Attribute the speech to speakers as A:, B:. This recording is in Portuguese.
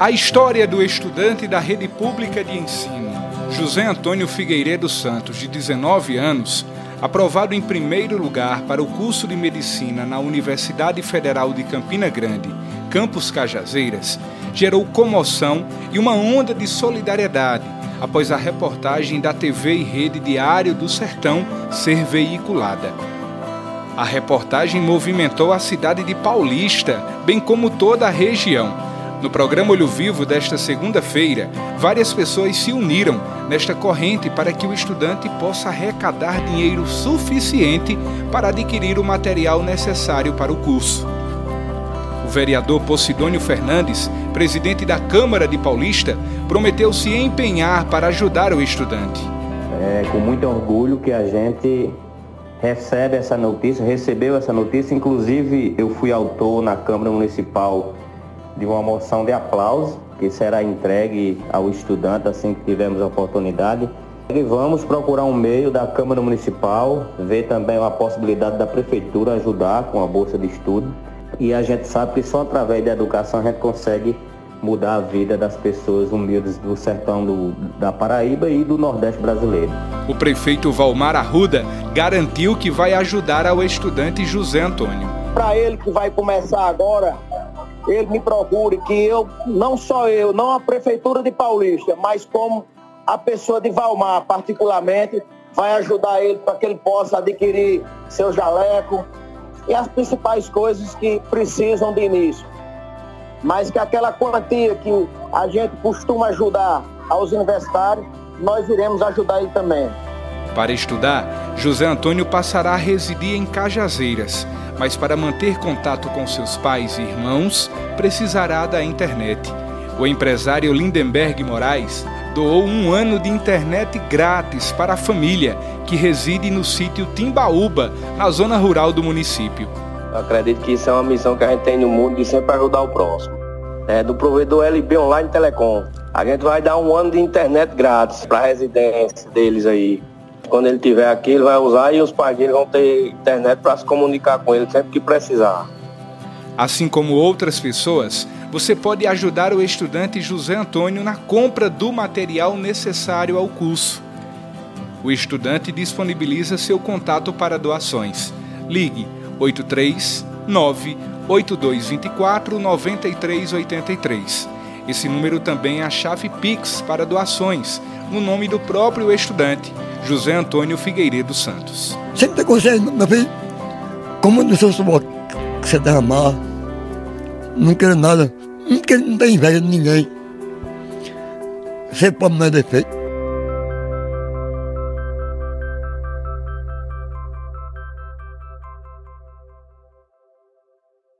A: A história do estudante da rede pública de ensino, José Antônio Figueiredo Santos, de 19 anos, aprovado em primeiro lugar para o curso de medicina na Universidade Federal de Campina Grande, campus Cajazeiras, gerou comoção e uma onda de solidariedade após a reportagem da TV e Rede Diário do Sertão ser veiculada. A reportagem movimentou a cidade de Paulista, bem como toda a região no programa Olho Vivo desta segunda-feira, várias pessoas se uniram nesta corrente para que o estudante possa arrecadar dinheiro suficiente para adquirir o material necessário para o curso. O vereador Posidônio Fernandes, presidente da Câmara de Paulista, prometeu se empenhar para ajudar o estudante.
B: É com muito orgulho que a gente recebe essa notícia, recebeu essa notícia, inclusive eu fui autor na Câmara Municipal de uma moção de aplauso que será entregue ao estudante assim que tivermos a oportunidade. E vamos procurar um meio da Câmara Municipal, ver também a possibilidade da Prefeitura ajudar com a bolsa de estudo. E a gente sabe que só através da educação a gente consegue mudar a vida das pessoas humildes do sertão do, da Paraíba e do Nordeste brasileiro.
A: O prefeito Valmar Arruda garantiu que vai ajudar ao estudante José Antônio.
C: Para ele que vai começar agora ele me procure, que eu, não só eu, não a Prefeitura de Paulista, mas como a pessoa de Valmar, particularmente, vai ajudar ele para que ele possa adquirir seu jaleco e as principais coisas que precisam de início. Mas que aquela quantia que a gente costuma ajudar aos universitários, nós iremos ajudar ele também.
A: Para estudar, José Antônio passará a residir em Cajazeiras, mas para manter contato com seus pais e irmãos, precisará da internet. O empresário Lindenberg Moraes doou um ano de internet grátis para a família que reside no sítio Timbaúba, na zona rural do município.
D: Eu acredito que isso é uma missão que a gente tem no mundo de sempre ajudar o próximo. É do provedor LB Online Telecom. A gente vai dar um ano de internet grátis para a residência deles aí. Quando ele tiver aqui, ele vai usar e os pais dele vão ter internet para se comunicar com ele sempre que precisar.
A: Assim como outras pessoas, você pode ajudar o estudante José Antônio na compra do material necessário ao curso. O estudante disponibiliza seu contato para doações. Ligue 839 8224 9383. Esse número também é a chave Pix para doações, no nome do próprio estudante. José Antônio Figueiredo Santos.
E: Sempre conselho, meu filho. Como no seu suor que você derramar, não quero nada, não, quero, não tem inveja de ninguém. Você pode não é defeito.